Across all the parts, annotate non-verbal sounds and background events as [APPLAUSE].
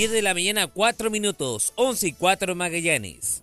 10 de la mañana, 4 minutos, 11 y 4 Magallanes.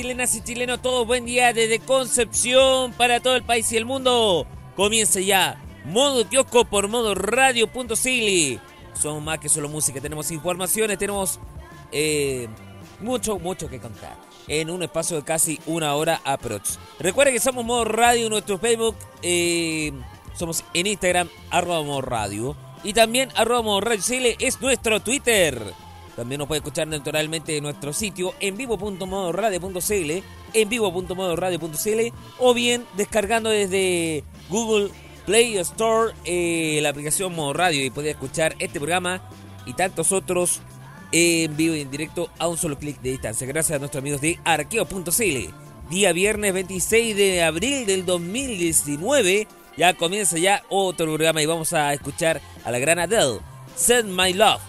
Chilenas y chilenos, todos buen día desde Concepción para todo el país y el mundo. Comienza ya Modo Kiosco por modo radio.cl. Somos más que solo música, tenemos informaciones, tenemos eh, mucho, mucho que contar. En un espacio de casi una hora aprox. Recuerden que somos Modo Radio nuestro Facebook. Eh, somos en Instagram, arroba Modo Radio. Y también arroba Modo Radio Chile es nuestro Twitter. También nos puede escuchar naturalmente en nuestro sitio en vivo.modoradio.cl, en vivo.modoradio.cl o bien descargando desde Google Play Store eh, la aplicación Modo Radio y puede escuchar este programa y tantos otros en vivo y en directo a un solo clic de distancia. Gracias a nuestros amigos de arqueo.cl. Día viernes 26 de abril del 2019. Ya comienza ya otro programa y vamos a escuchar a la gran Adele. Send My Love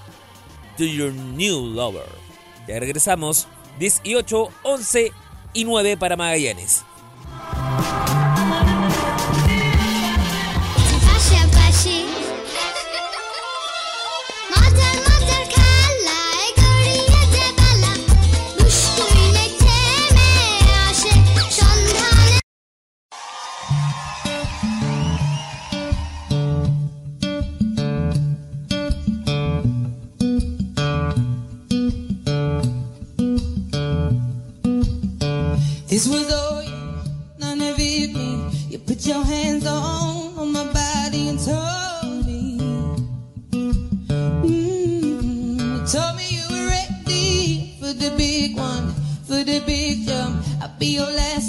to Your New Lover. Ya regresamos 18, 11 y 9 para Magallanes. Put your hands on, on my body and told me. Mm, you told me you were ready for the big one, for the big jump. I'll be your last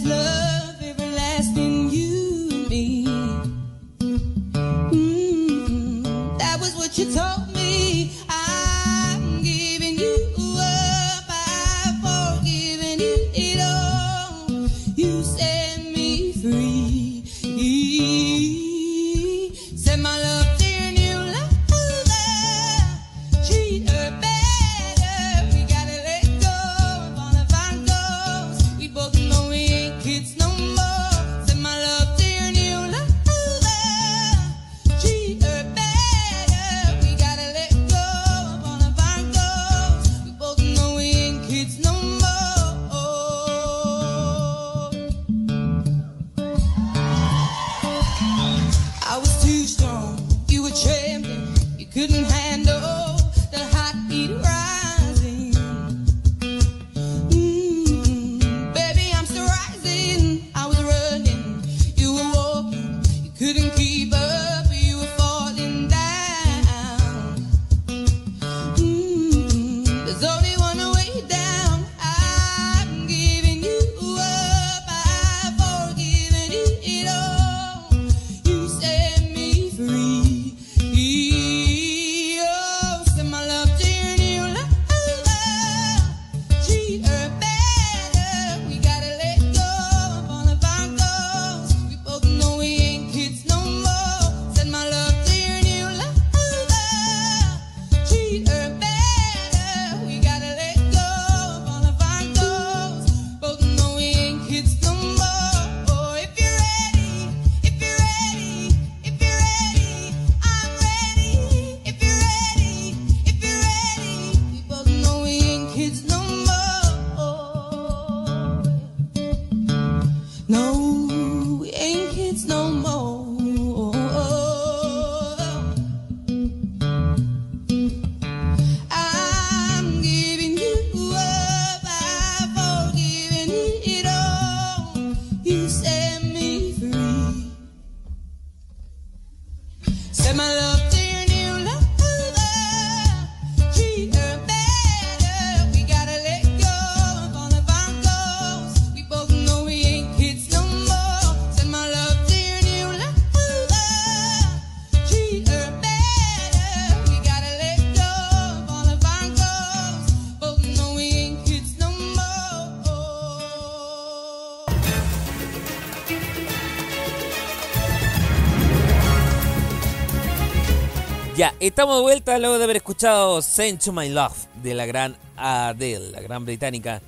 estamos de vuelta luego de haber escuchado Send to My Love de la gran Adele, la gran británica,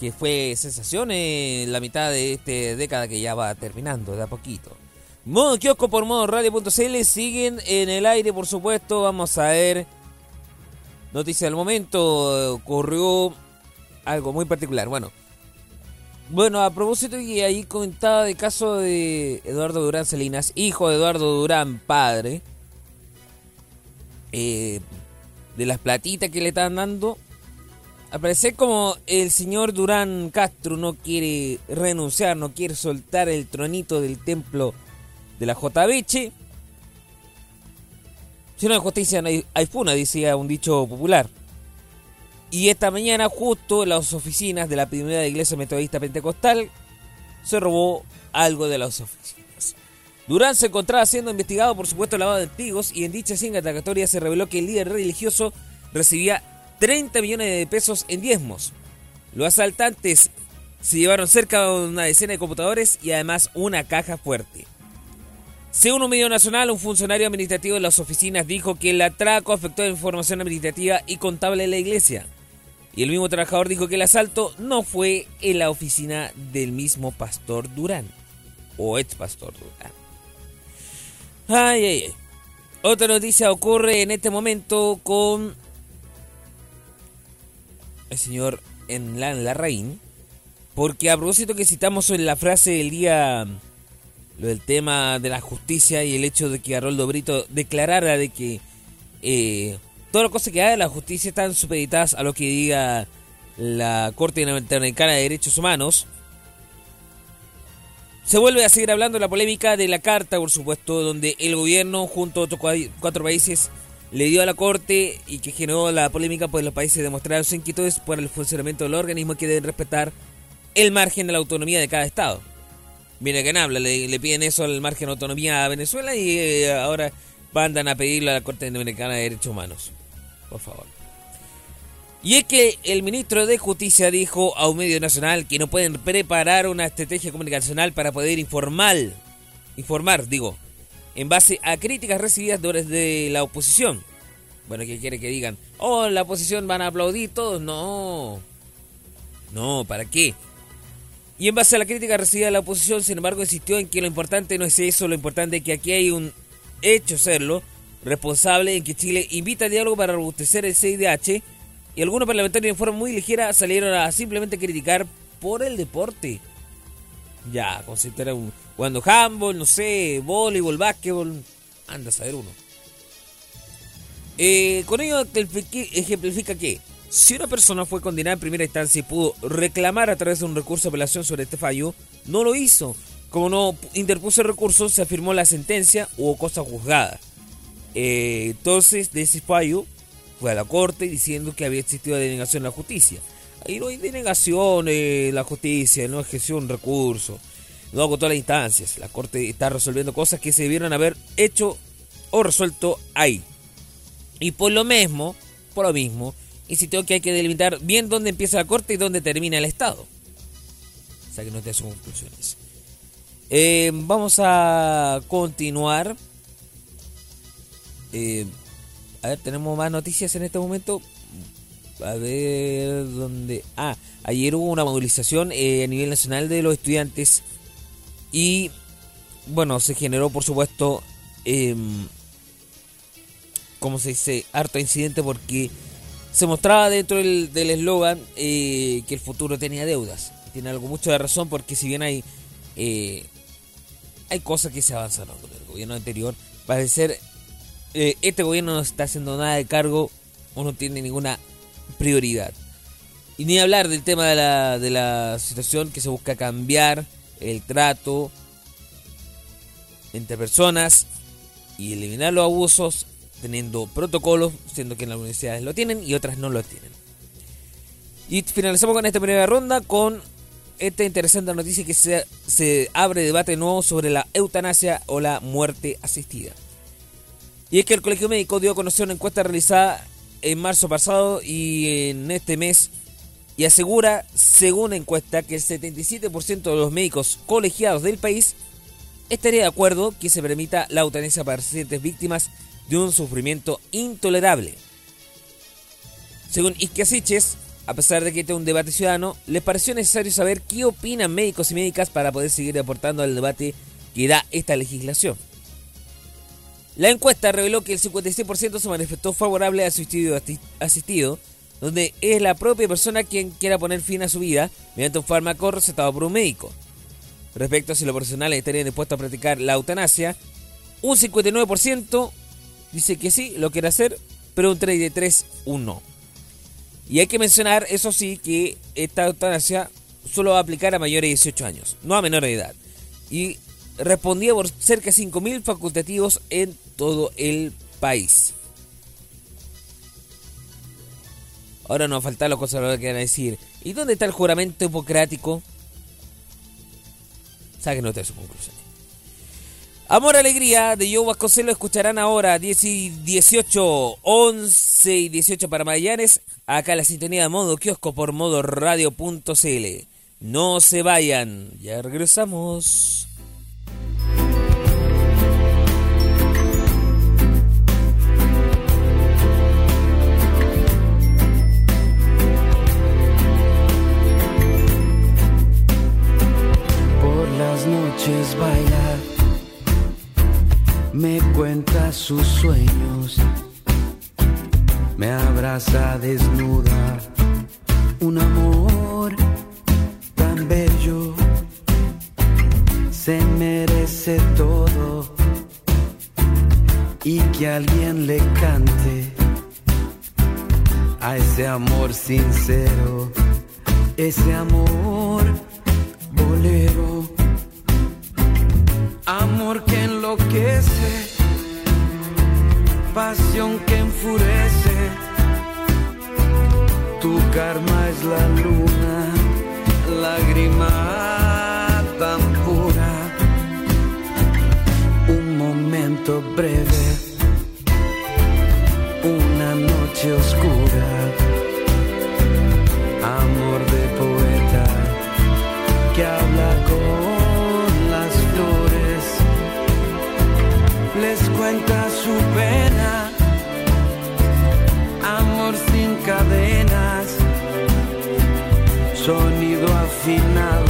que fue sensación en la mitad de esta década que ya va terminando de a poquito. Modo kiosco por modo radio.cl siguen en el aire, por supuesto. Vamos a ver. Noticia del momento. Ocurrió algo muy particular. Bueno. Bueno, a propósito que ahí comentaba de caso de Eduardo Durán Salinas, hijo de Eduardo Durán, padre eh, de las platitas que le están dando, al parecer como el señor Durán Castro no quiere renunciar, no quiere soltar el tronito del templo de la JBH, si no hay justicia no hay, hay funa, decía un dicho popular. Y esta mañana justo en las oficinas de la primera iglesia metodista pentecostal se robó algo de las oficinas. Durán se encontraba siendo investigado por supuesto lavado de testigos y en dicha indagatoria se reveló que el líder religioso recibía 30 millones de pesos en diezmos. Los asaltantes se llevaron cerca de una decena de computadores y además una caja fuerte. Según un medio nacional, un funcionario administrativo de las oficinas dijo que el atraco afectó la información administrativa y contable de la iglesia. Y el mismo trabajador dijo que el asalto no fue en la oficina del mismo pastor Durán. O ex pastor Durán. Ay, ay, ay. Otra noticia ocurre en este momento con el señor Enlan Larraín. Porque a propósito que citamos en la frase del día lo del tema de la justicia y el hecho de que Haroldo Brito declarara de que eh, todas las cosas que haga la justicia están supeditadas a lo que diga la Corte Interamericana de Derechos Humanos. Se vuelve a seguir hablando de la polémica de la carta, por supuesto, donde el gobierno junto a otros cua- cuatro países le dio a la Corte y que generó la polémica, pues los países demostraron sus inquietudes por el funcionamiento del organismo que deben respetar el margen de la autonomía de cada Estado. Viene quien habla, le, piden eso al margen de autonomía a Venezuela y eh, ahora mandan a pedirle a la Corte Interamericana de Derechos Humanos. Por favor. Y es que el ministro de Justicia dijo a un medio nacional que no pueden preparar una estrategia comunicacional para poder informar, informar, digo, en base a críticas recibidas desde la oposición. Bueno, ¿qué quiere que digan? Oh, la oposición van a aplaudir todos. No. No, ¿para qué? Y en base a la crítica recibida de la oposición, sin embargo, insistió en que lo importante no es eso, lo importante es que aquí hay un hecho serlo, responsable en que Chile invita a diálogo para robustecer el CIDH y algunos parlamentarios en forma muy ligera salieron a simplemente criticar por el deporte. Ya, considera un jugando handball, no sé, voleibol, básquetbol, anda a saber uno. Eh, con ello ejemplifica- que si una persona fue condenada en primera instancia y pudo reclamar a través de un recurso de apelación sobre este fallo, no lo hizo. Como no interpuso el recurso, se afirmó la sentencia o cosa juzgada. Eh, entonces, de ese fallo, fue a la corte diciendo que había existido denegación de la justicia. Ahí no hay denegación de la justicia, no ejerció un recurso, no agotó las instancias. La corte está resolviendo cosas que se debieron haber hecho o resuelto ahí. Y por lo mismo, por lo mismo, insistió que hay que delimitar bien dónde empieza la corte y dónde termina el Estado. O sea que no te sus conclusiones. Eh, vamos a continuar. Eh, a ver, tenemos más noticias en este momento. A ver dónde. Ah, ayer hubo una movilización eh, a nivel nacional de los estudiantes. Y bueno, se generó por supuesto. em, ¿Cómo se dice? Harto incidente porque se mostraba dentro del del eslogan eh, que el futuro tenía deudas. Tiene algo mucho de razón porque si bien hay. eh, hay cosas que se avanzaron con el gobierno anterior. Parece ser eh, este gobierno no está haciendo nada de cargo o no tiene ninguna prioridad. Y ni hablar del tema de la, de la situación que se busca cambiar, el trato entre personas y eliminar los abusos teniendo protocolos, siendo que en las universidades lo tienen y otras no lo tienen. Y finalizamos con esta primera ronda con esta interesante noticia que se, se abre debate nuevo sobre la eutanasia o la muerte asistida. Y es que el Colegio Médico dio a conocer una encuesta realizada en marzo pasado y en este mes y asegura, según la encuesta, que el 77% de los médicos colegiados del país estaría de acuerdo que se permita la eutanasia para pacientes víctimas de un sufrimiento intolerable. Según Isquiasiches, a pesar de que este es un debate ciudadano, les pareció necesario saber qué opinan médicos y médicas para poder seguir aportando al debate que da esta legislación. La encuesta reveló que el 56% se manifestó favorable al suicidio asistido, donde es la propia persona quien quiera poner fin a su vida mediante un fármaco recetado por un médico. Respecto a si los profesionales estarían dispuestos a practicar la eutanasia, un 59% dice que sí, lo quiere hacer, pero un 33% un no. Y hay que mencionar, eso sí, que esta eutanasia solo va a aplicar a mayores de 18 años, no a menores de edad. Y respondía por cerca de 5.000 facultativos en todo el país. Ahora nos falta los conservadores que van a decir, ¿y dónde está el juramento hipocrático? Saquen de sus conclusiones. Amor, Alegría de Joe Vasconcelos escucharán ahora 10 y 18, 11 y 18 para Magallanes. Acá la sintonía de modo kiosco por modo radio.cl. No se vayan, ya regresamos. Las noches baila, me cuenta sus sueños, me abraza desnuda, un amor tan bello, se merece todo y que alguien le cante a ese amor sincero, ese amor bolero Amor que enloquece, pasión que enfurece. Tu karma es la luna, lágrima tan pura. Un momento breve, una noche oscura. Cuenta su pena, amor sin cadenas, sonido afinado,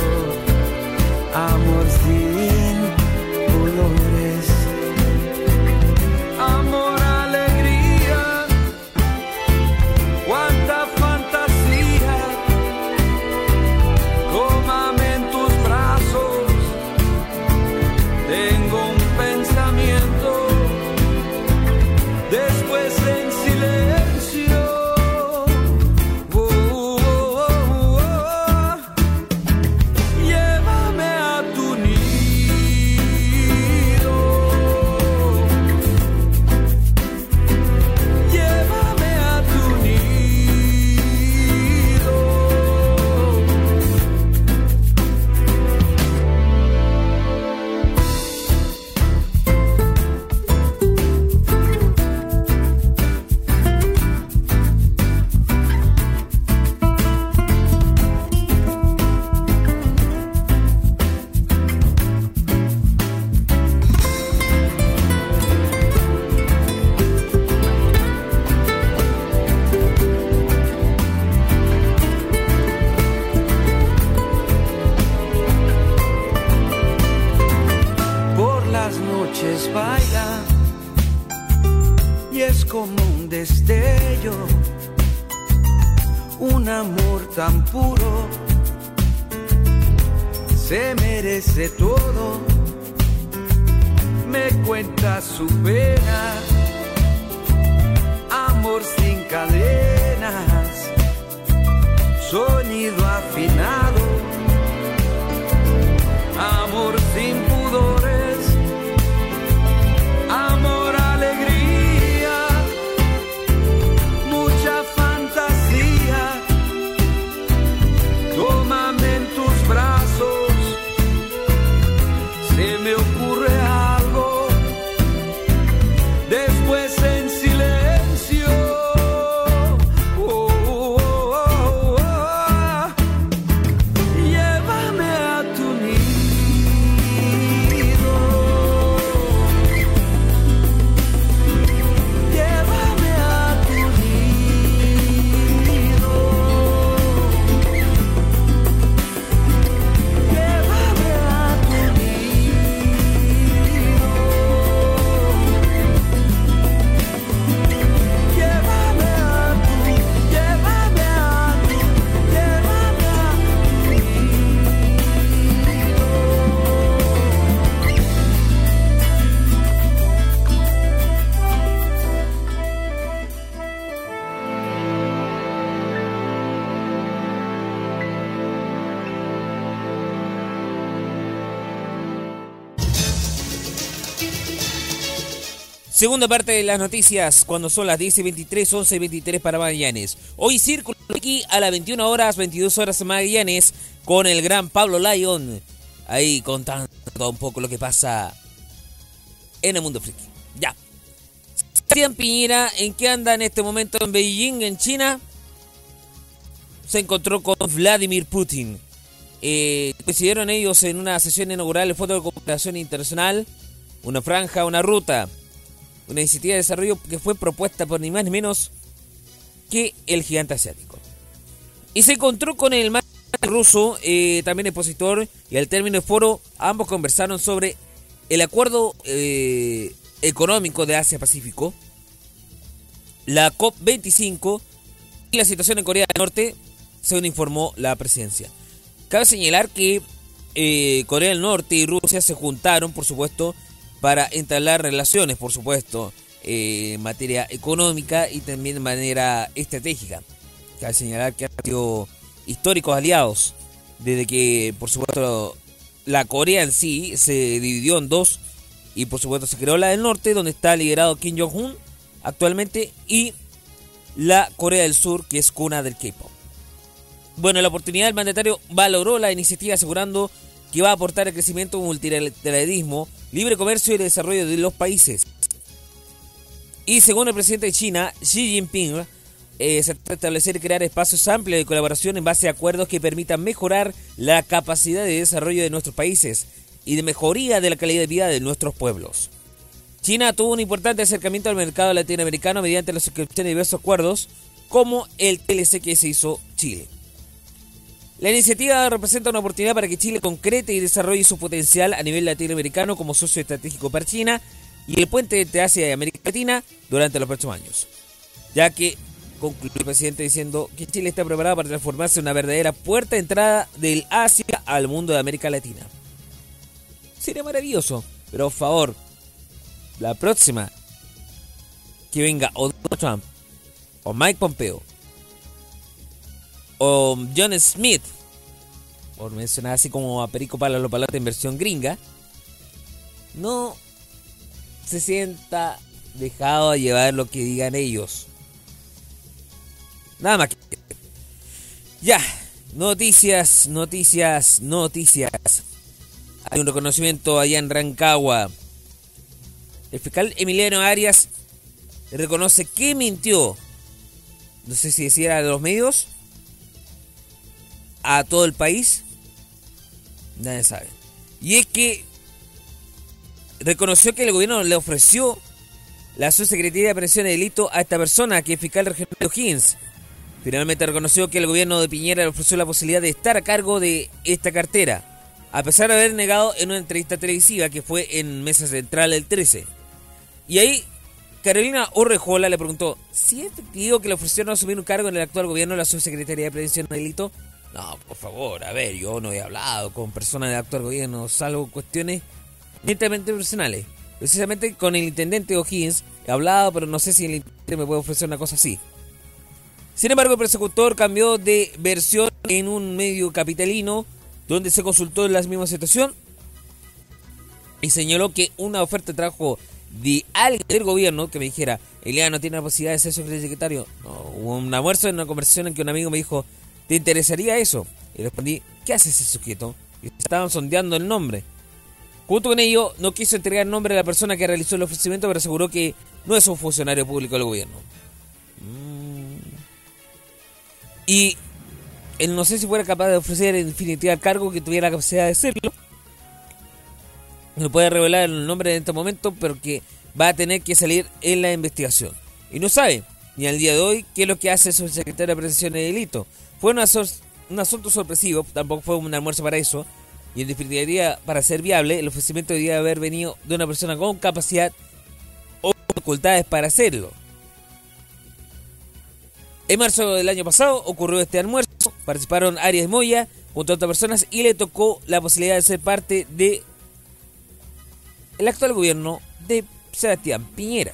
Segunda parte de las noticias, cuando son las 10 y 23, 11 y 23 para Magallanes. Hoy Círculo aquí a las 21 horas, 22 horas en Magallanes, con el gran Pablo Lyon, ahí contando un poco lo que pasa en el mundo friki. Ya. Sebastián Piñera, ¿en qué anda en este momento en Beijing, en China? Se encontró con Vladimir Putin. Eh, coincidieron ellos en una sesión inaugural del Fondo de Cooperación Internacional, una franja, una ruta una iniciativa de desarrollo que fue propuesta por ni más ni menos que el gigante asiático. Y se encontró con el más ruso, eh, también expositor, y al término del foro, ambos conversaron sobre el acuerdo eh, económico de Asia-Pacífico, la COP25 y la situación en Corea del Norte, según informó la presidencia. Cabe señalar que eh, Corea del Norte y Rusia se juntaron, por supuesto, para entablar relaciones, por supuesto, eh, en materia económica y también de manera estratégica. Cabe señalar que han sido históricos aliados desde que, por supuesto, la Corea en sí se dividió en dos y por supuesto se creó la del norte donde está liderado Kim Jong-un actualmente y la Corea del Sur que es cuna del K-pop. Bueno, en la oportunidad el mandatario valoró la iniciativa asegurando que va a aportar el crecimiento multilateralismo, libre comercio y desarrollo de los países. Y según el presidente de China, Xi Jinping, eh, se trata de establecer y crear espacios amplios de colaboración en base a acuerdos que permitan mejorar la capacidad de desarrollo de nuestros países y de mejoría de la calidad de vida de nuestros pueblos. China tuvo un importante acercamiento al mercado latinoamericano mediante la suscripción de diversos acuerdos, como el TLC que se hizo Chile. La iniciativa representa una oportunidad para que Chile concrete y desarrolle su potencial a nivel latinoamericano como socio estratégico para China y el puente entre Asia y América Latina durante los próximos años. Ya que concluyó el presidente diciendo que Chile está preparado para transformarse en una verdadera puerta de entrada del Asia al mundo de América Latina. Sería maravilloso, pero por favor, la próxima que venga o Donald Trump o Mike Pompeo o John Smith, por mencionar así como a Perico Palata en versión gringa, no se sienta dejado a llevar lo que digan ellos. Nada más que. Ya, noticias, noticias, noticias. Hay un reconocimiento allá en Rancagua. El fiscal Emiliano Arias reconoce que mintió. No sé si decía a los medios. A todo el país. Nadie sabe. Y es que reconoció que el gobierno le ofreció la subsecretaría de Prevención de Delito a esta persona, que es fiscal regional de O'Higgins. Finalmente reconoció que el gobierno de Piñera le ofreció la posibilidad de estar a cargo de esta cartera, a pesar de haber negado en una entrevista televisiva que fue en Mesa Central el 13. Y ahí Carolina Orrejola le preguntó, ¿si es efectivo que le ofrecieron asumir un cargo en el actual gobierno de la subsecretaría de Prevención de Delito? No, por favor, a ver, yo no he hablado con personas del actual gobierno, salvo cuestiones netamente personales. Precisamente con el intendente O'Higgins he hablado, pero no sé si el intendente me puede ofrecer una cosa así. Sin embargo, el persecutor cambió de versión en un medio capitalino donde se consultó en la misma situación y señaló que una oferta trajo de alguien del gobierno que me dijera, Eliano tiene la posibilidad de ser subsecretario. No, hubo un almuerzo en una conversación en que un amigo me dijo, ¿te interesaría eso? Y respondí, ¿qué hace ese sujeto? Y estaban sondeando el nombre. Junto con ello, no quiso entregar el nombre de la persona que realizó el ofrecimiento, pero aseguró que no es un funcionario público del gobierno. Y él no sé si fuera capaz de ofrecer en definitiva el cargo que tuviera la capacidad de hacerlo. No puede revelar el nombre en este momento, pero que va a tener que salir en la investigación. Y no sabe, ni al día de hoy, qué es lo que hace el subsecretario de Prevención de Delito. Fue un asunto sorpresivo, tampoco fue un almuerzo para eso. Y en definitiva, para ser viable, el ofrecimiento debía haber venido de una persona con capacidad o facultades para hacerlo. En marzo del año pasado ocurrió este almuerzo, participaron Arias Moya junto a otras personas y le tocó la posibilidad de ser parte de el actual gobierno de Sebastián Piñera.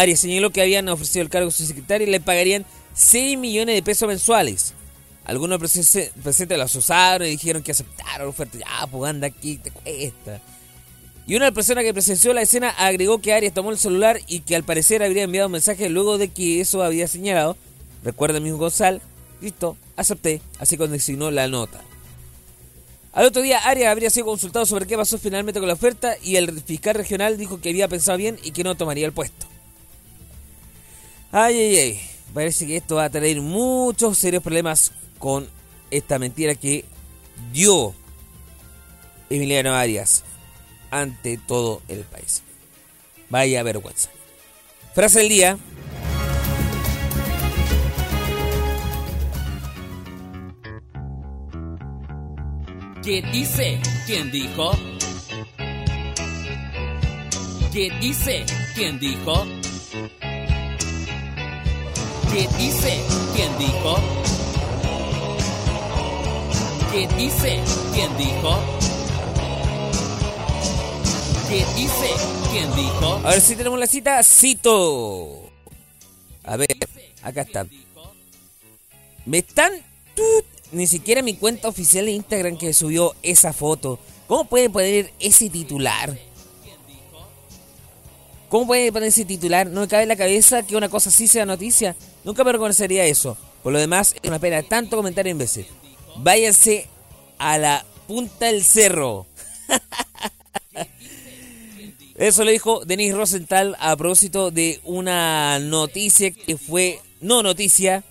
Arias señaló que habían ofrecido el cargo de subsecretario y le pagarían 6 millones de pesos mensuales. Algunos presen- presentes lo asusaron y dijeron que aceptaron la oferta. Ya, pues anda aquí, te cuesta. Y una persona que presenció la escena agregó que Arias tomó el celular y que al parecer habría enviado un mensaje luego de que eso había señalado. Recuerda, mismo Gonzalo. Listo, acepté. Así condicionó la nota. Al otro día, Arias habría sido consultado sobre qué pasó finalmente con la oferta y el fiscal regional dijo que había pensado bien y que no tomaría el puesto. Ay, ay, ay. Parece que esto va a traer muchos serios problemas con esta mentira que dio Emiliano Arias ante todo el país. Vaya vergüenza. Frase del día. ¿Qué dice? ¿Quién dijo? ¿Qué dice? ¿Quién dijo? ¿Qué dice? ¿Quién dijo? ¿Qué dice? ¿Quién dijo? ¿Qué dice? ¿Quién dijo? A ver si tenemos la cita. Cito. A ver, acá está. Me están ni siquiera mi cuenta oficial de Instagram que subió esa foto. ¿Cómo puede poner ese titular? ¿Cómo puede poner ese titular? No me cabe en la cabeza que una cosa así sea noticia. Nunca me reconocería eso. Por lo demás, es una pena tanto comentario en veces. Váyase a la punta del cerro. [LAUGHS] Eso lo dijo Denis Rosenthal a propósito de una noticia que fue, no noticia,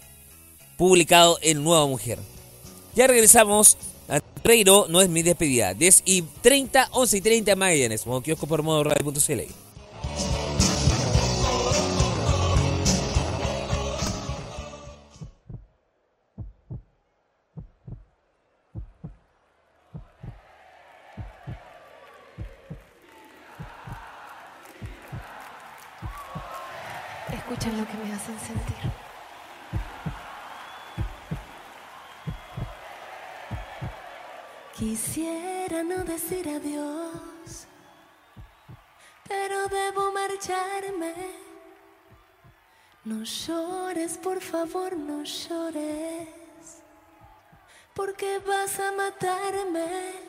publicado en Nueva Mujer. Ya regresamos. A Reiro no es mi despedida. 10 y 30, 11 y 30 Magallanes. Modo kiosco por modo radio.cl. Escuchen lo que me hacen sentir. Quisiera no decir adiós, pero debo marcharme. No llores, por favor, no llores, porque vas a matarme.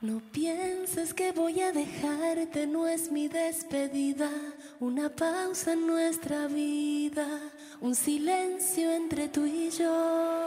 No pienses que voy a dejarte, no es mi despedida, una pausa en nuestra vida, un silencio entre tú y yo.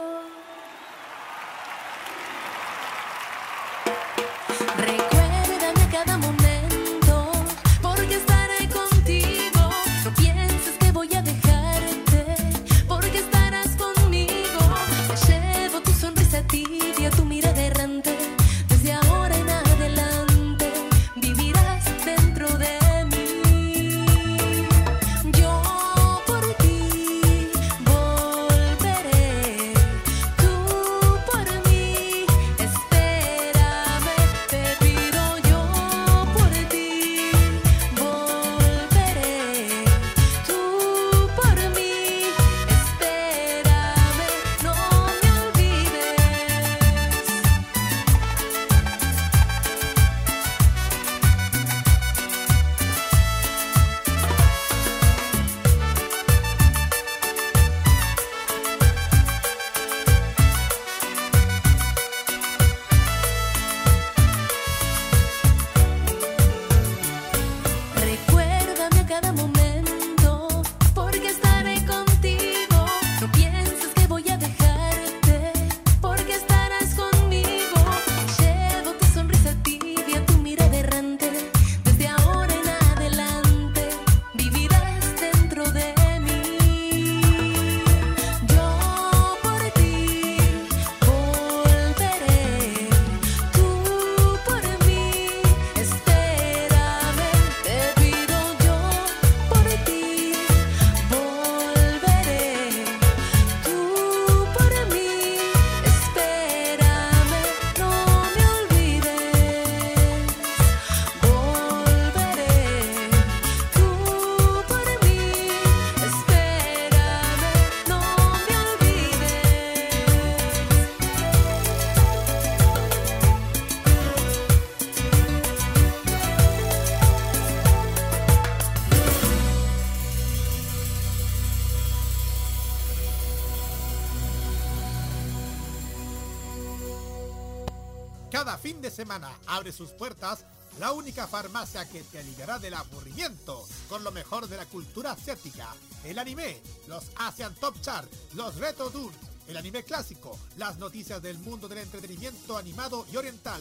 Única farmacia que te aliviará del aburrimiento con lo mejor de la cultura asiática, el anime, los Asian Top Chart, los Retro Dunes, el anime clásico, las noticias del mundo del entretenimiento animado y oriental.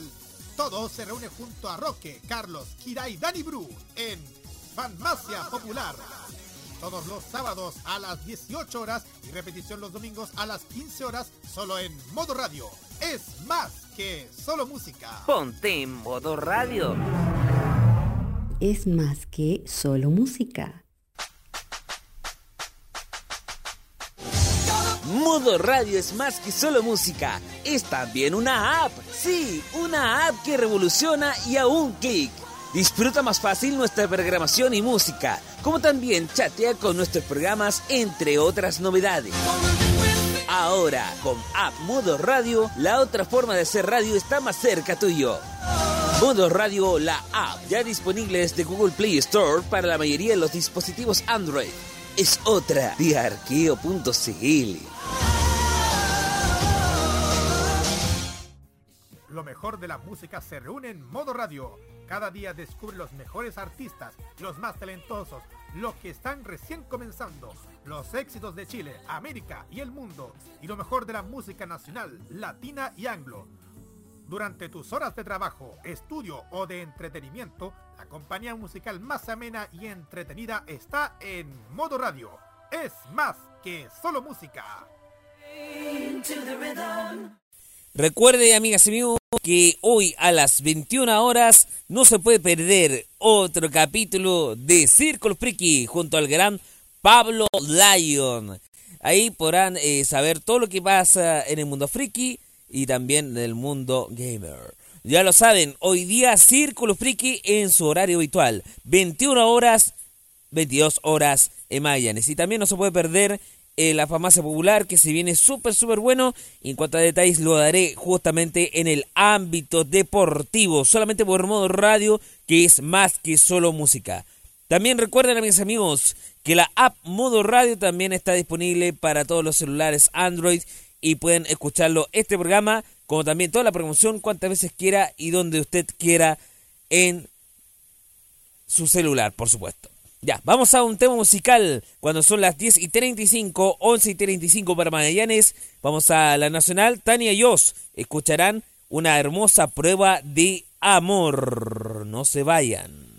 Todo se reúne junto a Roque, Carlos, Kira y Dani Bru en Farmacia Popular. Todos los sábados a las 18 horas y repetición los domingos a las 15 horas solo en modo radio. Es más que solo música. Ponte en modo radio. Es más que solo música. Modo Radio es más que solo música, es también una app. Sí, una app que revoluciona y a un clic. Disfruta más fácil nuestra programación y música, como también chatea con nuestros programas, entre otras novedades. Ahora, con App Modo Radio, la otra forma de hacer radio está más cerca tuyo. Modo Radio, la app, ya disponible desde Google Play Store para la mayoría de los dispositivos Android. Es otra de arqueo.cl. Lo mejor de la música se reúne en Modo Radio. Cada día descubre los mejores artistas, los más talentosos, los que están recién comenzando los éxitos de Chile, América y el mundo, y lo mejor de la música nacional, latina y anglo. Durante tus horas de trabajo, estudio o de entretenimiento, la compañía musical más amena y entretenida está en modo radio. Es más que solo música. Recuerde, amigas y amigos, que hoy a las 21 horas no se puede perder otro capítulo de Círculo Friki junto al gran Pablo Lyon. Ahí podrán eh, saber todo lo que pasa en el mundo friki y también en el mundo gamer. Ya lo saben, hoy día Círculo Friki en su horario habitual, 21 horas, 22 horas en Magallanes. Y también no se puede perder eh, la farmacia popular que se viene súper súper bueno en cuanto a detalles lo daré justamente en el ámbito deportivo solamente por modo radio que es más que solo música también recuerden mis amigos que la app modo radio también está disponible para todos los celulares android y pueden escucharlo este programa como también toda la promoción cuantas veces quiera y donde usted quiera en su celular por supuesto ya, vamos a un tema musical. Cuando son las 10 y 35, 11 y 35 para Magallanes, vamos a la Nacional. Tania y Os escucharán una hermosa prueba de amor. No se vayan.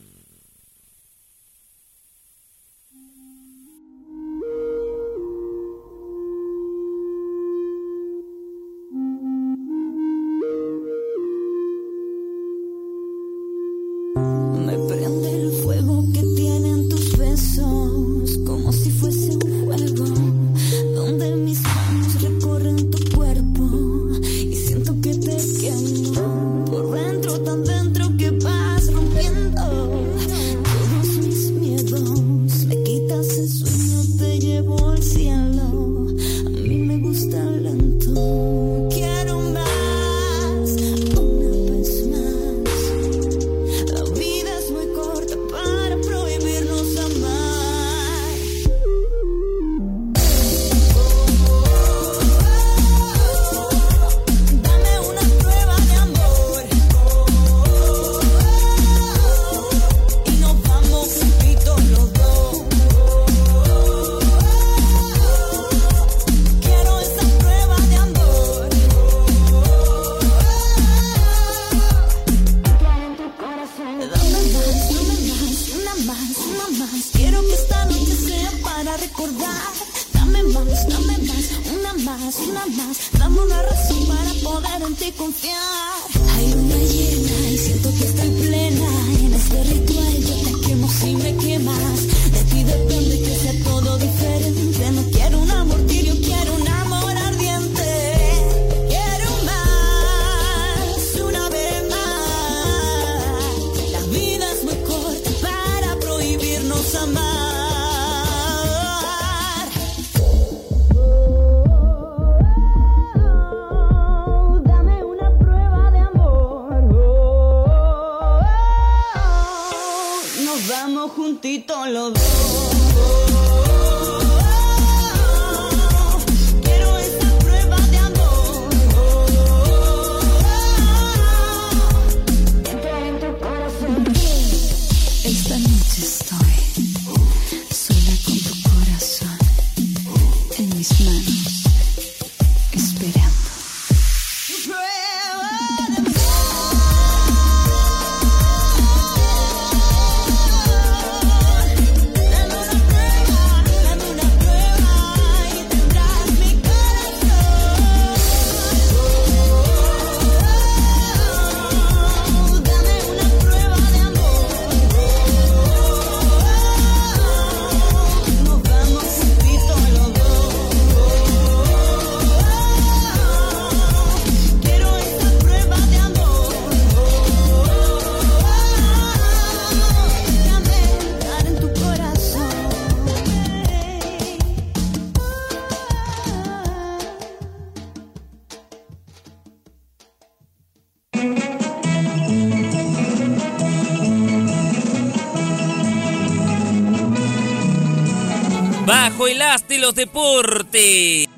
Los deportes.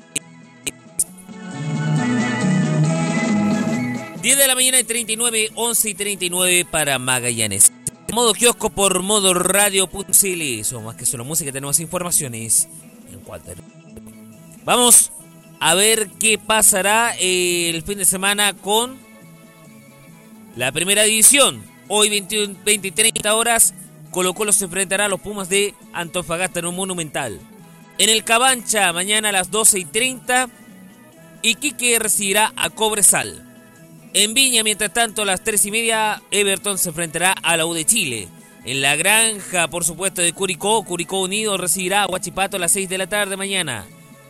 10 de la mañana y 39, 11 y 39 para Magallanes. Modo kiosco por modo radio.cl. Somos más que solo música, tenemos informaciones en cuanto Vamos a ver qué pasará el fin de semana con la primera división. Hoy 21, 20 y 30 horas, Colo Colo se enfrentará a los Pumas de Antofagasta en un monumental. En el Cabancha, mañana a las 12 y 30, Iquique recibirá a Cobresal. En Viña, mientras tanto, a las 3 y media, Everton se enfrentará a la U de Chile. En la granja, por supuesto, de Curicó, Curicó Unido recibirá a Huachipato a las 6 de la tarde mañana.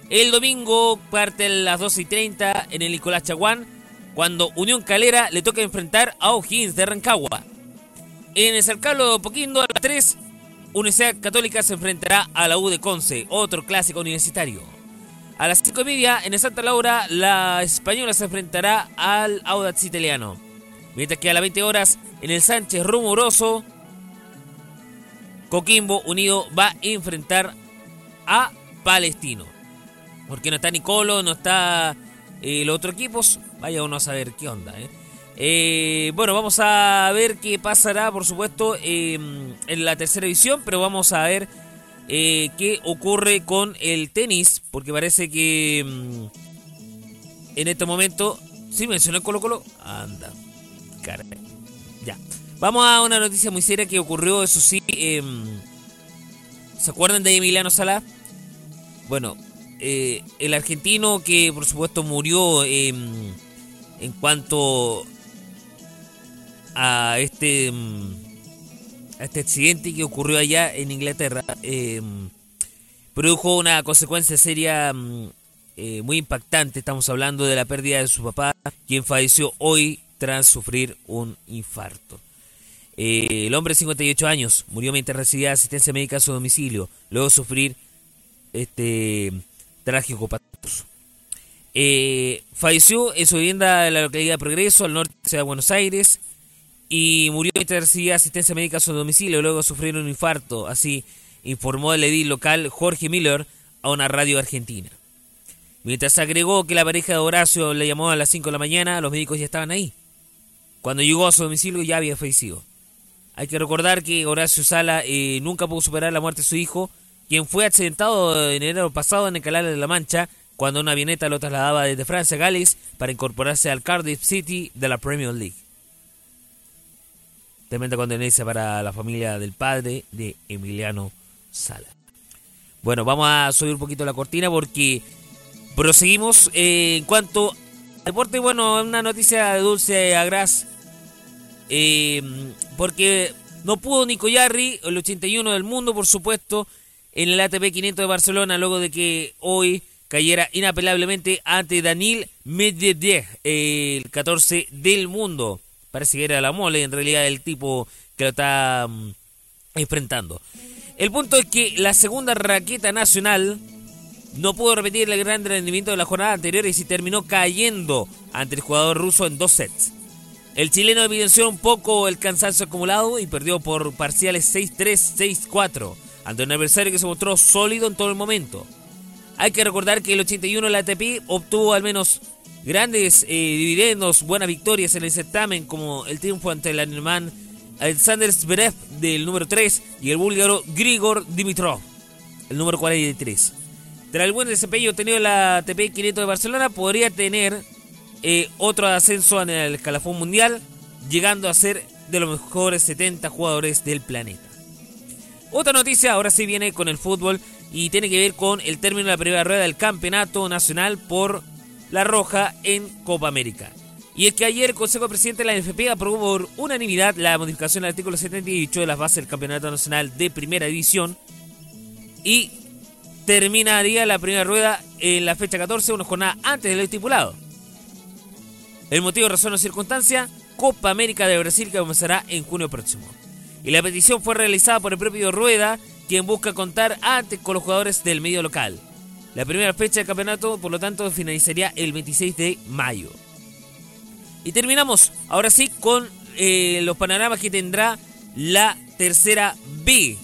El domingo parte a las 12 y 30 en el Nicolás Chaguán, cuando Unión Calera le toca enfrentar a O'Higgins de Rancagua. En el Carlos de Poquindo, a las 3, Universidad Católica se enfrentará a la U de Conce, otro clásico universitario. A las 5 y media, en el Santa Laura, la española se enfrentará al Audax italiano. Mientras que a las 20 horas, en el Sánchez Rumoroso, Coquimbo Unido va a enfrentar a Palestino. Porque no está Nicolo, no está eh, los otros equipos. Vaya uno a saber qué onda. ¿eh? Eh, bueno, vamos a ver qué pasará, por supuesto, eh, en la tercera división. Pero vamos a ver eh, qué ocurre con el tenis. Porque parece que mm, en este momento... Sí, mencionó Colo Colo. Anda. Caray. Ya. Vamos a una noticia muy seria que ocurrió, eso sí. em, ¿Se acuerdan de Emiliano Sala? Bueno, eh, el argentino que por supuesto murió em, en cuanto a este a este accidente que ocurrió allá en Inglaterra em, produjo una consecuencia seria em, eh, muy impactante. Estamos hablando de la pérdida de su papá, quien falleció hoy tras sufrir un infarto. Eh, el hombre de 58 años murió mientras recibía asistencia médica a su domicilio, luego de sufrir este trágico. Eh, falleció en su vivienda en la localidad de Progreso, al norte de de Buenos Aires, y murió mientras recibía asistencia médica a su domicilio, luego de un infarto, así informó el edil local Jorge Miller a una radio argentina. Mientras agregó que la pareja de Horacio le llamó a las 5 de la mañana, los médicos ya estaban ahí. Cuando llegó a su domicilio ya había fallecido. Hay que recordar que Horacio Sala eh, nunca pudo superar la muerte de su hijo, quien fue accidentado en enero pasado en el Canal de la Mancha, cuando una avioneta lo trasladaba desde Francia a Gales para incorporarse al Cardiff City de la Premier League. Tremenda condenancia para la familia del padre de Emiliano Sala. Bueno, vamos a subir un poquito la cortina porque proseguimos eh, en cuanto a deporte. Bueno, una noticia de Dulce Agras. Eh, porque no pudo Nico Yarri, el 81 del mundo, por supuesto, en el ATP 500 de Barcelona, luego de que hoy cayera inapelablemente ante Daniel Medvedev, el 14 del mundo. Parece que era la mole, en realidad, el tipo que lo está mm, enfrentando. El punto es que la segunda raqueta nacional no pudo repetir el gran rendimiento de la jornada anterior y se terminó cayendo ante el jugador ruso en dos sets. El chileno evidenció un poco el cansancio acumulado y perdió por parciales 6-3, 6-4 ante un adversario que se mostró sólido en todo el momento. Hay que recordar que el 81 la ATP obtuvo al menos grandes eh, dividendos, buenas victorias en el certamen, como el triunfo ante el alemán Alexander Zverev del número 3 y el búlgaro Grigor Dimitrov, el número 43. Tras el buen desempeño obtenido en la ATP 500 de Barcelona, podría tener eh, otro ascenso en el escalafón mundial, llegando a ser de los mejores 70 jugadores del planeta. Otra noticia ahora sí viene con el fútbol y tiene que ver con el término de la primera rueda del campeonato nacional por La Roja en Copa América. Y es que ayer el Consejo Presidente de la NFP aprobó por unanimidad la modificación del artículo 78 de las bases del Campeonato Nacional de Primera División y terminaría la primera rueda en la fecha 14, una jornada antes del estipulado. El motivo, razón o circunstancia, Copa América de Brasil que comenzará en junio próximo. Y la petición fue realizada por el propio Rueda, quien busca contar antes con los jugadores del medio local. La primera fecha del campeonato, por lo tanto, finalizaría el 26 de mayo. Y terminamos, ahora sí, con eh, los panoramas que tendrá la tercera B,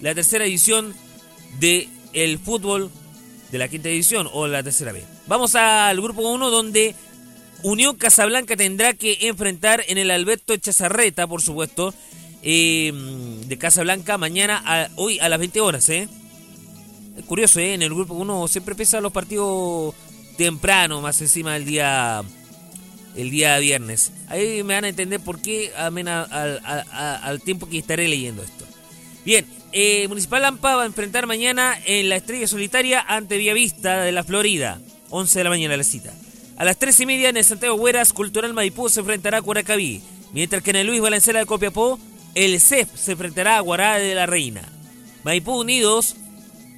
la tercera edición del fútbol de la quinta edición o la tercera B. Vamos al grupo 1 donde Unión Casablanca tendrá que enfrentar en el Alberto Chazarreta, por supuesto, eh, de Casablanca mañana, a- hoy a las 20 horas. ¿eh? Curioso, ¿eh? en el grupo uno siempre pesa los partidos temprano, más encima del día el día viernes. Ahí me van a entender por qué amena al, tiempo que estaré leyendo esto. Bien, eh, Municipal Lampa va a enfrentar mañana en la Estrella Solitaria ante Villavista de la Florida. 11 de la mañana la cita. A las 3 y media en el Santiago Hueras, Cultural Maipú se enfrentará a Curacaví. Mientras que en el Luis Valenzuela de Copiapó, el CEF se enfrentará a Guará de la Reina. Maipú Unidos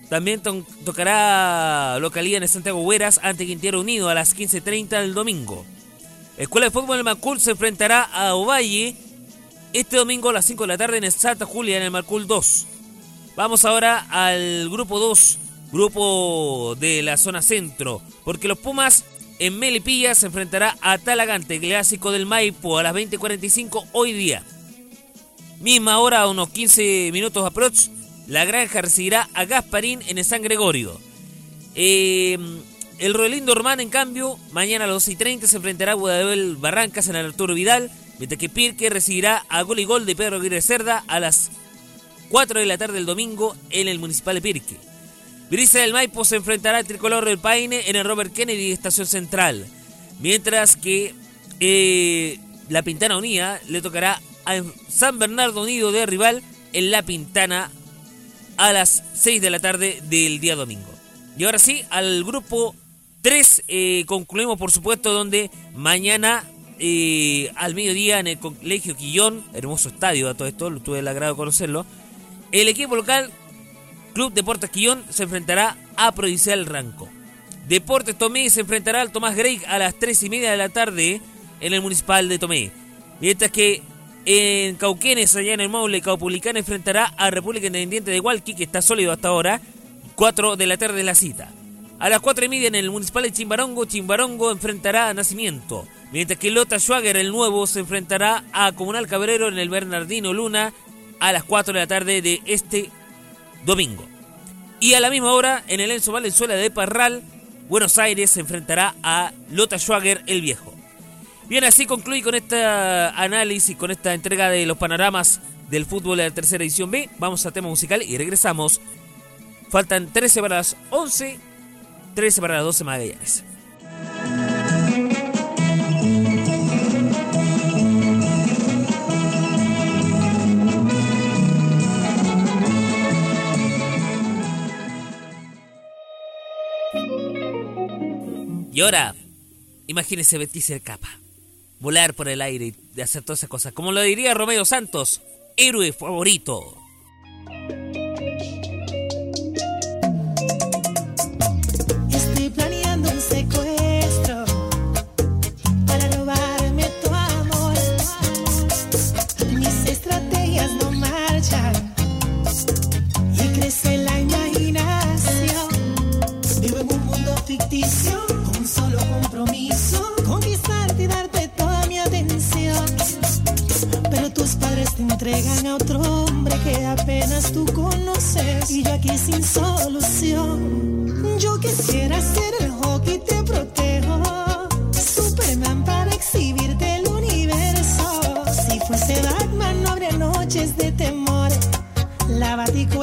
también to- tocará localidad en Santiago Hueras ante Quintero Unido a las 15.30 del domingo. Escuela de Fútbol del Macul se enfrentará a Ovalle este domingo a las 5 de la tarde en el Santa Julia en el Macul 2. Vamos ahora al grupo 2, grupo de la zona centro, porque los Pumas en Melipilla se enfrentará a Talagante, clásico del Maipo, a las 20.45 hoy día. Misma hora, unos 15 minutos aprox, la granja recibirá a Gasparín en el San Gregorio. Eh, el Roelindo Román, en cambio, mañana a las 12 y 30 se enfrentará a Guadalajara Barrancas en el Arturo Vidal, mientras que Pirque recibirá a Gol y Gol de Pedro Aguirre Cerda a las 4 de la tarde del domingo en el Municipal de Pirque. Brisa del Maipo se enfrentará al Tricolor del Paine en el Robert Kennedy Estación Central, mientras que eh, la Pintana Unida le tocará a San Bernardo Unido de rival en La Pintana a las 6 de la tarde del día domingo. Y ahora sí, al grupo 3 eh, concluimos por supuesto donde mañana eh, al mediodía en el Colegio Quillón, hermoso estadio a todo esto, lo tuve el agrado de conocerlo, el equipo local Club Deportes Quillón se enfrentará a Provincial Ranco. Deportes Tomé se enfrentará al Tomás Grey a las 3 y media de la tarde en el Municipal de Tomé. Mientras que en Cauquenes, allá en el Maule, Caupulicán enfrentará a República Independiente de Hualqui, que está sólido hasta ahora, 4 de la tarde la cita. A las 4 y media en el Municipal de Chimbarongo, Chimbarongo enfrentará a Nacimiento. Mientras que Lota Schwager, el nuevo, se enfrentará a Comunal Cabrero en el Bernardino Luna a las 4 de la tarde de este domingo. Y a la misma hora, en el Enzo Valenzuela de Parral, Buenos Aires se enfrentará a Lota Schwager el Viejo. Bien, así concluye con este análisis, con esta entrega de los panoramas del fútbol de la tercera edición B. Vamos a tema musical y regresamos. Faltan 13 para las 11, 13 para las 12 Magallanes. Y ahora, imagínese vestirse de capa, volar por el aire y hacer todas esas cosas. Como lo diría Romeo Santos, héroe favorito. Estoy planeando un entregan a otro hombre que apenas tú conoces y yo aquí sin solución. Yo quisiera ser el hockey te protejo, Superman para exhibirte el universo. Si fuese Batman no habría noches de temor. La baticueva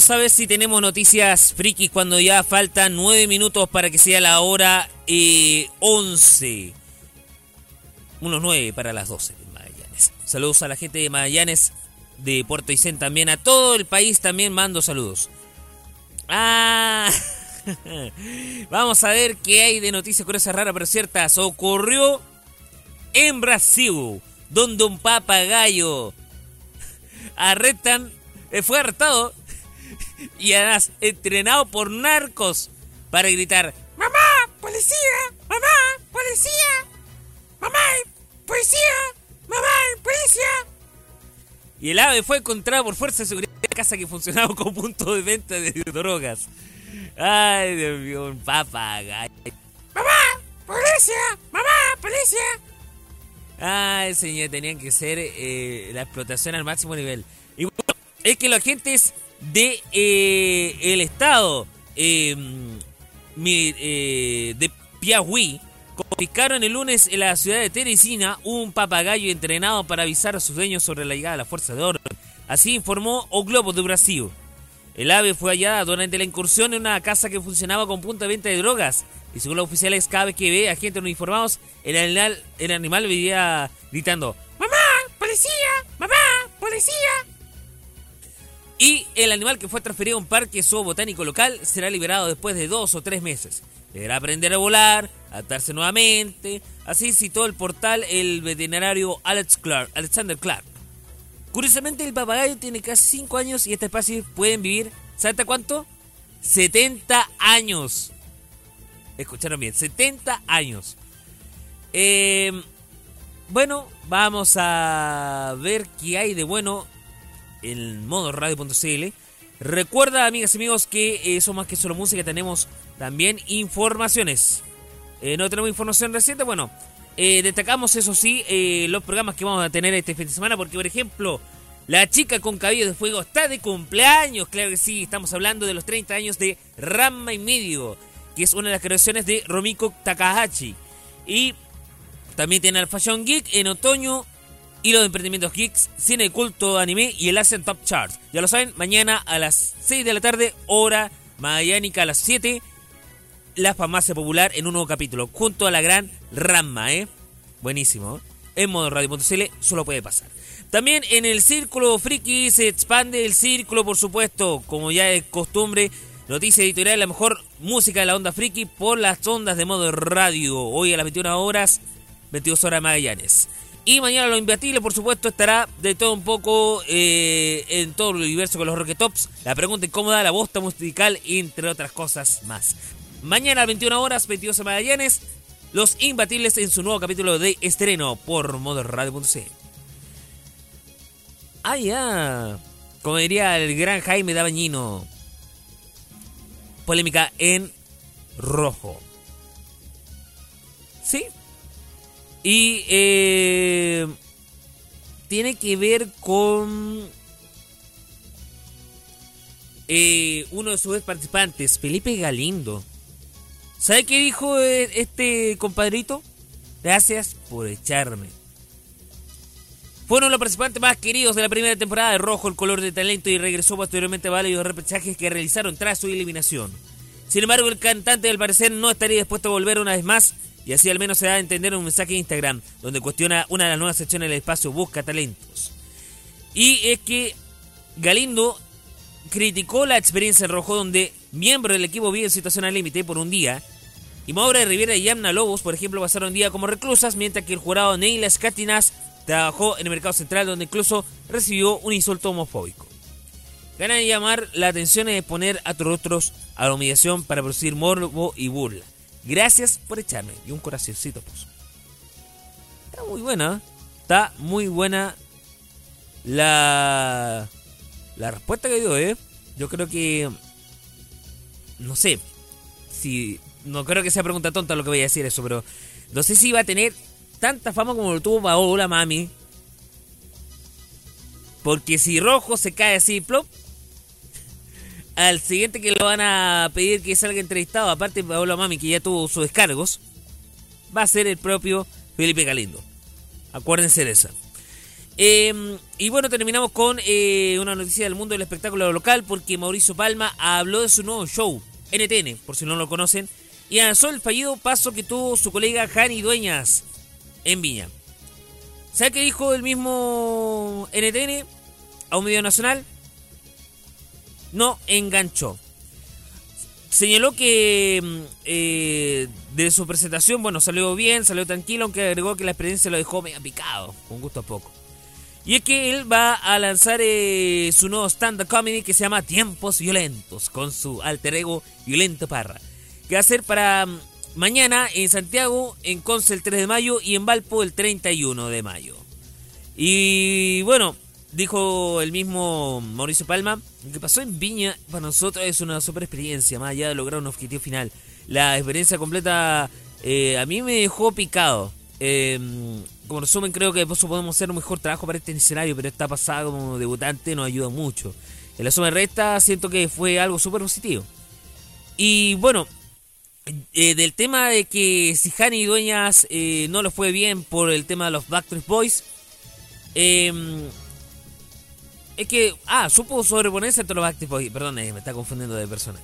Vamos a ver si tenemos noticias friki cuando ya faltan 9 minutos para que sea la hora eh, 11. Unos 9 para las 12 de Magallanes. Saludos a la gente de Magallanes, de Puerto Aysén también, a todo el país también mando saludos. Ah, [LAUGHS] vamos a ver qué hay de noticias curiosas raras pero ciertas. Ocurrió en Brasil, donde un papagayo [LAUGHS] arrestan, eh, fue arrestado y además entrenado por narcos para gritar ¡Mamá! ¡Policía! ¡Mamá! ¡Policía! ¡Mamá! ¡Policía! ¡Mamá! ¡Policía! Y el ave fue encontrado por fuerza de seguridad en la casa que funcionaba como punto de venta de drogas. Ay, Dios mío, un papagayo. ¡Mamá! ¡Policía! ¡Mamá! ¡Policía! Ay, señor, tenían que ser eh, la explotación al máximo nivel. Y bueno, es que los agentes de eh, el estado eh, eh, de Piauí confiscaron el lunes en la ciudad de Teresina un papagayo entrenado para avisar a sus dueños sobre la llegada de la fuerza de orden. Así informó O Globo de Brasil. El ave fue hallada durante la incursión en una casa que funcionaba con punto de venta de drogas. Y según los oficiales, cada vez que ve a agentes uniformados, el animal, el animal vivía gritando: ¡Mamá! ¡Policía! ¡Mamá! ¡Policía! Y el animal que fue transferido a un parque zoobotánico local será liberado después de dos o tres meses. Deberá aprender a volar, adaptarse nuevamente. Así citó el portal el veterinario Alex Clark, Alexander Clark. Curiosamente, el papagayo tiene casi 5 años y esta especie pueden vivir, ¿sabe hasta cuánto? 70 años. Escucharon bien, 70 años. Eh, bueno, vamos a ver qué hay de bueno en modo radio.cl. Recuerda, amigas y amigos, que eso más que solo música, tenemos también informaciones. Eh, no tenemos información reciente, bueno, eh, destacamos eso sí eh, los programas que vamos a tener este fin de semana, porque por ejemplo, la chica con cabello de fuego está de cumpleaños, claro que sí, estamos hablando de los 30 años de Ramma y medio, que es una de las creaciones de Romiko Takahashi. Y también tiene el Fashion Geek en otoño y los emprendimientos geeks, cine culto, anime y el Asian Top Chart. Ya lo saben, mañana a las 6 de la tarde, hora magallánica a las 7, la farmacia popular en un nuevo capítulo, junto a la gran Ramma, ¿eh? Buenísimo. ¿eh? En modo radio.cl solo puede pasar. También en el círculo friki se expande el círculo, por supuesto, como ya es costumbre. Noticia editorial, la mejor música de la onda friki por las ondas de modo radio. Hoy a las 21 horas, 22 horas Magallanes. Y mañana lo imbatible, por supuesto, estará de todo un poco eh, en todo el universo con los Rocket Tops. La pregunta incómoda, la bosta musical, entre otras cosas más. Mañana a las 21 horas, 22 Magallanes. Los Imbatibles en su nuevo capítulo de estreno por modoradio.cl. Ah, ya. Como diría el gran Jaime Dabañino. Polémica en rojo. ¿Sí? Y eh, tiene que ver con eh, uno de sus participantes, Felipe Galindo. ¿Sabe qué dijo eh, este compadrito? Gracias por echarme. Fueron los participantes más queridos de la primera temporada de Rojo, el color de talento, y regresó posteriormente a varios repechajes que realizaron tras su eliminación. Sin embargo, el cantante al parecer no estaría dispuesto a volver una vez más, y así al menos se da a entender en un mensaje de Instagram, donde cuestiona una de las nuevas secciones del espacio Busca Talentos. Y es que Galindo criticó la experiencia en rojo donde miembros del equipo viven situación al límite por un día y Maura de Rivera y Yamna Lobos, por ejemplo, pasaron un día como reclusas, mientras que el jurado Neila Scatinas trabajó en el mercado central donde incluso recibió un insulto homofóbico. Gana de llamar la atención de poner a otros a la humillación para producir morbo y burla. Gracias por echarme. Y un corazoncito puso. Está muy buena. ¿eh? Está muy buena la, la respuesta que dio, ¿eh? Yo creo que... No sé. Si... No creo que sea pregunta tonta lo que voy a decir eso, pero... No sé si va a tener tanta fama como lo tuvo Paola Mami. Porque si Rojo se cae así, plop, al siguiente que lo van a pedir que salga entrevistado, aparte de Mami, que ya tuvo sus descargos, va a ser el propio Felipe Galindo. Acuérdense de esa. Eh, y bueno, terminamos con eh, una noticia del mundo del espectáculo local, porque Mauricio Palma habló de su nuevo show, NTN, por si no lo conocen, y analizó el fallido paso que tuvo su colega Jani Dueñas en Viña. ¿Sabe qué dijo el mismo NTN a un medio nacional? No enganchó. Señaló que mm, eh, de su presentación, bueno, salió bien, salió tranquilo, aunque agregó que la experiencia lo dejó medio picado, con gusto a poco. Y es que él va a lanzar eh, su nuevo stand-up comedy que se llama Tiempos Violentos, con su alter ego Violento Parra. Que va a ser para mm, mañana en Santiago, en Conce el 3 de mayo y en Valpo el 31 de mayo. Y bueno, dijo el mismo Mauricio Palma, lo que pasó en Viña para nosotros es una super experiencia, más allá de lograr un objetivo final. La experiencia completa eh, a mí me dejó picado. Eh, como resumen, creo que podemos hacer un mejor trabajo para este escenario, pero esta pasada como debutante nos ayuda mucho. En la suma resta siento que fue algo súper positivo. Y bueno, eh, del tema de que si Hani Dueñas eh, no lo fue bien por el tema de los Backstreet Boys, eh, es que, ah, supo sobreponerse ante los Backstreet Boys, perdón, eh, me está confundiendo de persona.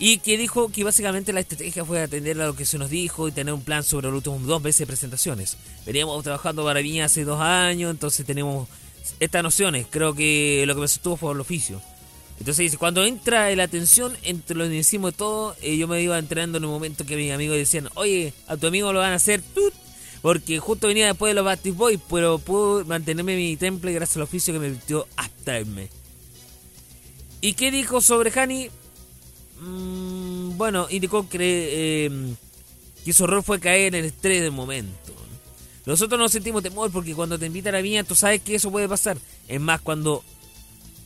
Y que dijo que básicamente la estrategia fue atender a lo que se nos dijo y tener un plan sobre los últimos dos veces de presentaciones. Veníamos trabajando para Viña hace dos años, entonces tenemos estas nociones. Creo que lo que me sostuvo fue el oficio. Entonces dice, cuando entra la tensión entre lo que decimos todo, eh, yo me iba entrando en un momento que mis amigos decían, oye, a tu amigo lo van a hacer tut", porque justo venía después de los Backstreet Boys, pero pude mantenerme en mi temple gracias al oficio que me permitió abstraerme. ¿Y qué dijo sobre Hani? Mm, bueno, indicó que, eh, que su error fue caer en el estrés del momento. Nosotros no sentimos temor porque cuando te invitan a Viña tú sabes que eso puede pasar. Es más, cuando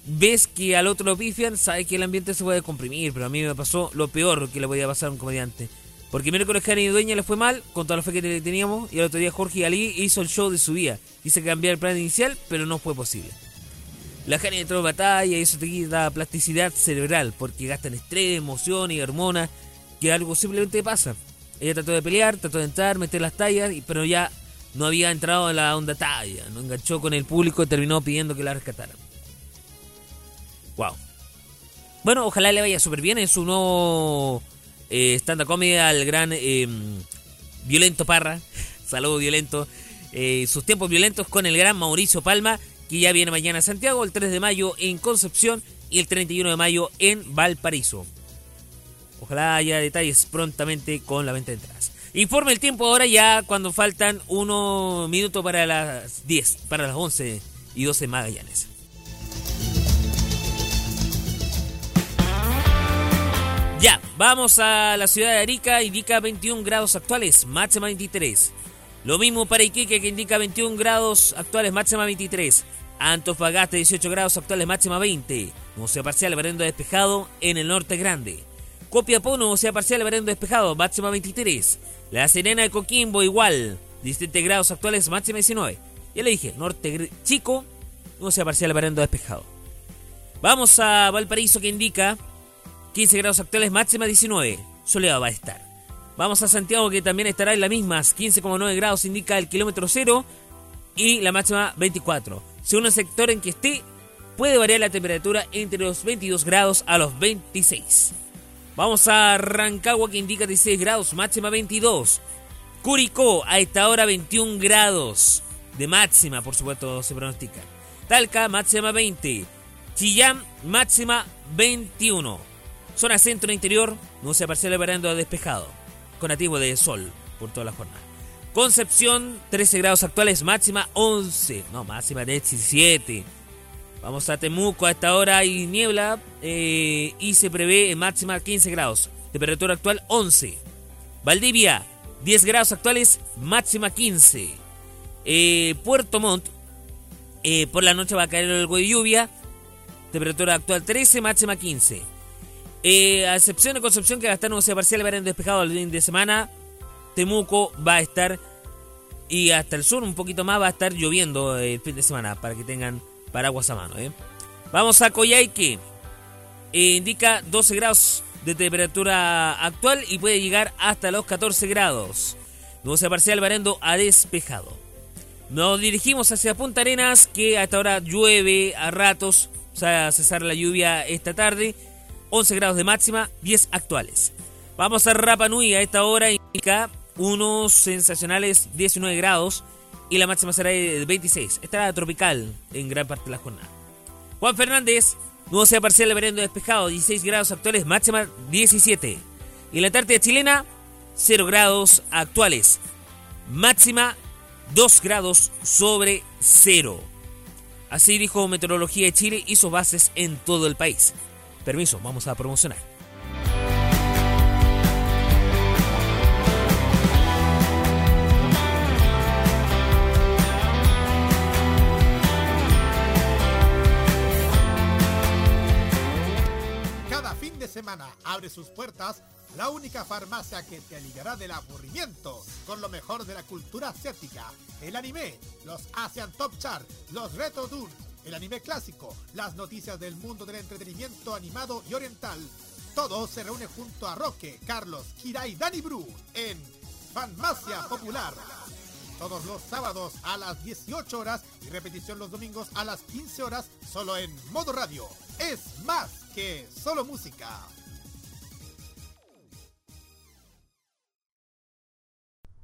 ves que al otro lo pifian, sabes que el ambiente se puede comprimir. Pero a mí me pasó lo peor que le podía pasar a un comediante. Porque miércoles Jani y Dueña le fue mal con toda la fe que le teníamos. Y al otro día Jorge Ali hizo el show de su vida. Quise cambiar el plan inicial, pero no fue posible. La Jani entró en batalla y eso te quita plasticidad cerebral. Porque gastan estrés, emoción y hormonas. Que algo simplemente pasa. Ella trató de pelear, trató de entrar, meter las tallas, pero ya no había entrado en la onda talla. No enganchó con el público y terminó pidiendo que la rescataran. Wow. Bueno, ojalá le vaya súper bien en su nuevo eh, stand-up al gran eh, Violento Parra. Saludos, Violento. Eh, sus tiempos violentos con el gran Mauricio Palma, que ya viene mañana a Santiago, el 3 de mayo en Concepción y el 31 de mayo en Valparaíso. Ojalá haya detalles prontamente con la venta de entradas. Informe el tiempo ahora ya cuando faltan unos minutos para las 10, para las 11 y 12 Magallanes. Ya, Vamos a la ciudad de Arica, indica 21 grados actuales, máxima 23. Lo mismo para Iquique, que indica 21 grados actuales, máxima 23. Antofagasta, 18 grados actuales, máxima 20. Nubosidad parcial, variando despejado en el norte grande. Copiapó, nubosidad parcial, variando despejado, máxima 23. La Serena de Coquimbo, igual, 17 grados actuales, máxima 19. Ya le dije, norte chico, nubosidad parcial, variando despejado. Vamos a Valparaíso, que indica 15 grados actuales, máxima 19. Soleado va a estar. Vamos a Santiago, que también estará en las mismas. 15,9 grados indica el kilómetro cero y la máxima 24. Según el sector en que esté, puede variar la temperatura entre los 22 grados a los 26. Vamos a Rancagua, que indica 16 grados, máxima 22. Curicó, a esta hora 21 grados de máxima, por supuesto, se pronostica. Talca, máxima 20. Chillán, máxima 21. Zona centro interior, no se parcial variando despejado, con nativo de sol por toda la jornada. Concepción, 13 grados actuales, máxima 11. No, máxima 17. Vamos a Temuco, a esta hora hay niebla eh, y se prevé máxima 15 grados. Temperatura actual 11. Valdivia, 10 grados actuales, máxima 15. Eh, Puerto Montt, eh, por la noche va a caer algo de lluvia. Temperatura actual 13, máxima 15. Eh, a excepción de Concepción que va a estar nubosidad parcial verán despejado el fin de semana, Temuco va a estar y hasta el sur un poquito más va a estar lloviendo el fin de semana para que tengan paraguas a mano. ¿eh? Vamos a Coyhaique. Eh, indica 12 grados de temperatura actual y puede llegar hasta los 14 grados. Nubosidad parcial variando a despejado. Nos dirigimos hacia Punta Arenas, que hasta ahora llueve a ratos. O sea, cesar la lluvia esta tarde. 11 grados de máxima, 10 actuales. Vamos a Rapa Nui a esta hora, indica unos sensacionales 19 grados y la máxima será de 26. Estará tropical en gran parte de la jornada. Juan Fernández, nubosidad parcial de verendo despejado, 16 grados actuales, máxima 17. Y la Antártida chilena, 0 grados actuales, máxima 2 grados sobre 0. Así dijo Meteorología de Chile y sus bases en todo el país. Permiso, vamos a promocionar. Cada fin de semana abre sus puertas la única farmacia que te aliviará del aburrimiento con lo mejor de la cultura asiática, el anime, los Asian Top Chart, los Retro Tours, el anime clásico, las noticias del mundo del entretenimiento animado y oriental. Todo se reúne junto a Roque, Carlos, Kira y Dani Bru en Farmacia Popular. Todos los sábados a las 18 horas y repetición los domingos a las 15 horas solo en modo radio. Es más que solo música.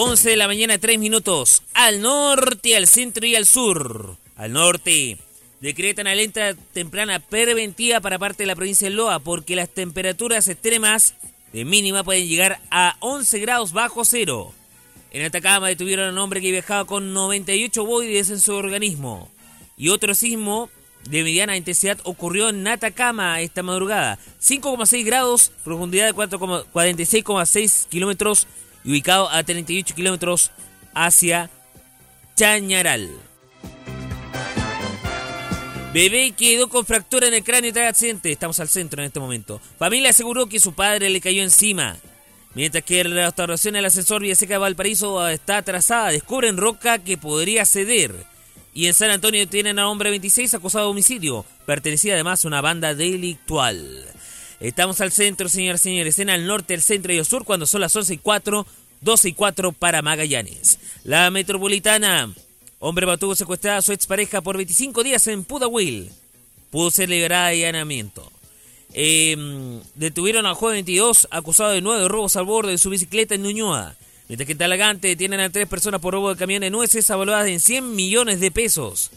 11 de la mañana, 3 minutos. Al norte, al centro y al sur. Al norte. Decretan alerta temprana preventiva para parte de la provincia de Loa porque las temperaturas extremas de mínima pueden llegar a 11 grados bajo cero. En Atacama detuvieron a un hombre que viajaba con 98 boides en su organismo. Y otro sismo de mediana intensidad ocurrió en Atacama esta madrugada. 5,6 grados, profundidad de 4,- 46,6 kilómetros y ubicado a 38 kilómetros hacia Chañaral. Bebé quedó con fractura en el cráneo tras accidente. Estamos al centro en este momento. Familia aseguró que su padre le cayó encima. Mientras que la restauración del ascensor Villaseca de Valparaíso está atrasada, descubren roca que podría ceder. Y en San Antonio tienen a hombre 26 acusado de homicidio. Pertenecía además a una banda delictual. Estamos al centro, señoras y señores, en al norte, el centro y el sur, cuando son las 11 y 4, 12 y 4 para Magallanes. La metropolitana Hombre mantuvo secuestrada a su expareja por 25 días en Pudahuel. Pudo ser liberada de allanamiento. Eh, detuvieron al joven 22 acusado de nueve robos al borde de su bicicleta en Ñuñoa. Mientras que Talagante detienen a tres personas por robo de camión de nueces evaluadas en 100 millones de pesos.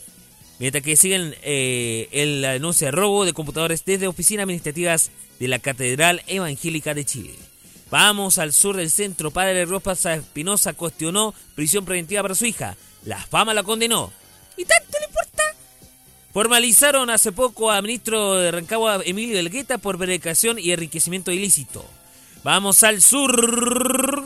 Mientras que siguen eh, el anuncio de robo de computadores desde oficinas administrativas de la Catedral Evangélica de Chile. Vamos al sur del centro. Padre Rosa Espinosa cuestionó prisión preventiva para su hija. La fama la condenó. ¿Y tanto le importa? Formalizaron hace poco a ministro de Rancagua Emilio Delgueta por predicación y enriquecimiento ilícito. Vamos al sur.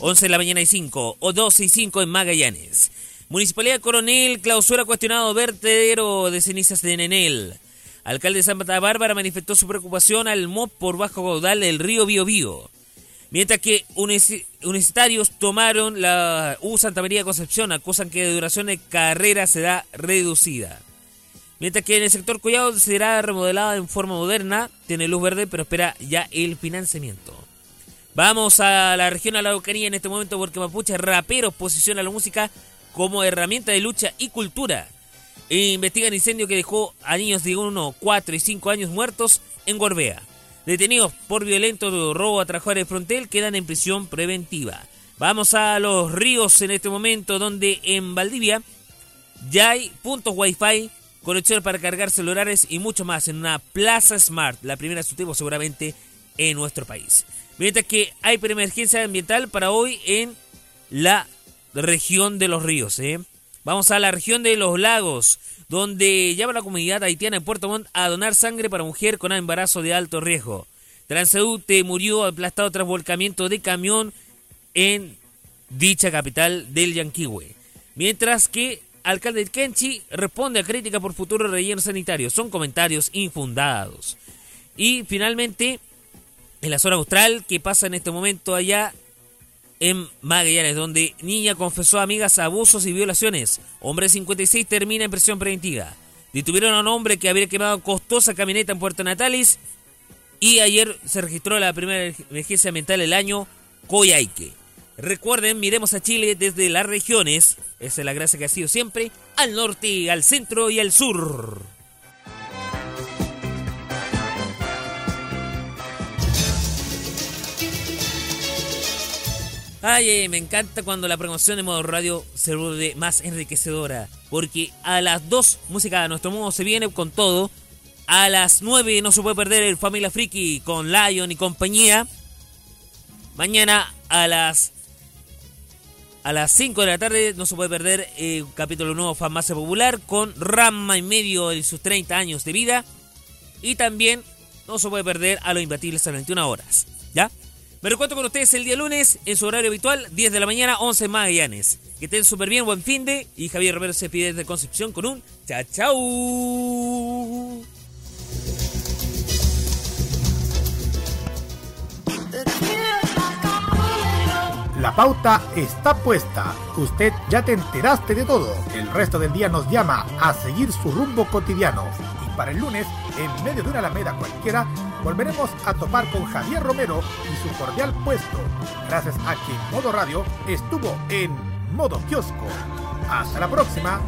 Once de la mañana y 5 o 12 y 5 en Magallanes. Municipalidad Coronel clausura cuestionado vertedero de cenizas de Nenel. Alcalde de Santa Bárbara manifestó su preocupación al MOP por bajo caudal del río Biobío. Mientras que universi- universitarios tomaron la U Santa María Concepción, acusan que la duración de carrera será reducida. Mientras que en el sector Collado será remodelada en forma moderna, tiene luz verde, pero espera ya el financiamiento. Vamos a la región Araucanía en este momento porque Mapuche Raperos posiciona la música como herramienta de lucha y cultura. Investigan incendio que dejó a niños de 1, 4 y 5 años muertos en Gorbea. Detenidos por violento robo a trabajadores de frontel quedan en prisión preventiva. Vamos a los ríos en este momento donde en Valdivia ya hay puntos wifi, conexiones para cargar celulares y mucho más en una Plaza Smart, la primera de su tipo seguramente en nuestro país. Mientras que hay preemergencia ambiental para hoy en la región de los ríos. ¿eh? Vamos a la región de los lagos, donde llama la comunidad haitiana en Puerto Montt a donar sangre para mujer con embarazo de alto riesgo. Transeúnte murió aplastado tras volcamiento de camión en dicha capital del Yanquihue. Mientras que alcalde de Kenchi responde a crítica por futuro relleno sanitario. Son comentarios infundados. Y finalmente, en la zona austral, que pasa en este momento allá en Magallanes, donde niña confesó a amigas abusos y violaciones. Hombre de 56 termina en prisión preventiva. Detuvieron a un hombre que había quemado costosa camioneta en Puerto Natales. Y ayer se registró la primera emergencia ambiental del año, Coyhaique. Recuerden, miremos a Chile desde las regiones. Esa es la gracia que ha sido siempre. Al norte, al centro y al sur. Ay, eh, me encanta cuando la promoción de modo radio se vuelve más enriquecedora. Porque a las 2, música a nuestro modo se viene con todo. A las 9 no se puede perder el Familia Friki con Lion y compañía. Mañana a las a las 5 de la tarde no se puede perder eh, un capítulo nuevo Farmacia Popular con Rama y medio de sus 30 años de vida. Y también no se puede perder a los imbatibles a las 21 horas. Me recuerdo con ustedes el día lunes en su horario habitual, 10 de la mañana, 11 en Magallanes. Que estén súper bien, buen fin de. Y Javier Romero se pide desde Concepción con un chao chao. La pauta está puesta. Usted ya te enteraste de todo. El resto del día nos llama a seguir su rumbo cotidiano. Y para el lunes, en medio de una alameda cualquiera, volveremos a topar con Javier Romero y su cordial puesto. Gracias a que Modo Radio estuvo en modo kiosco. Hasta la próxima.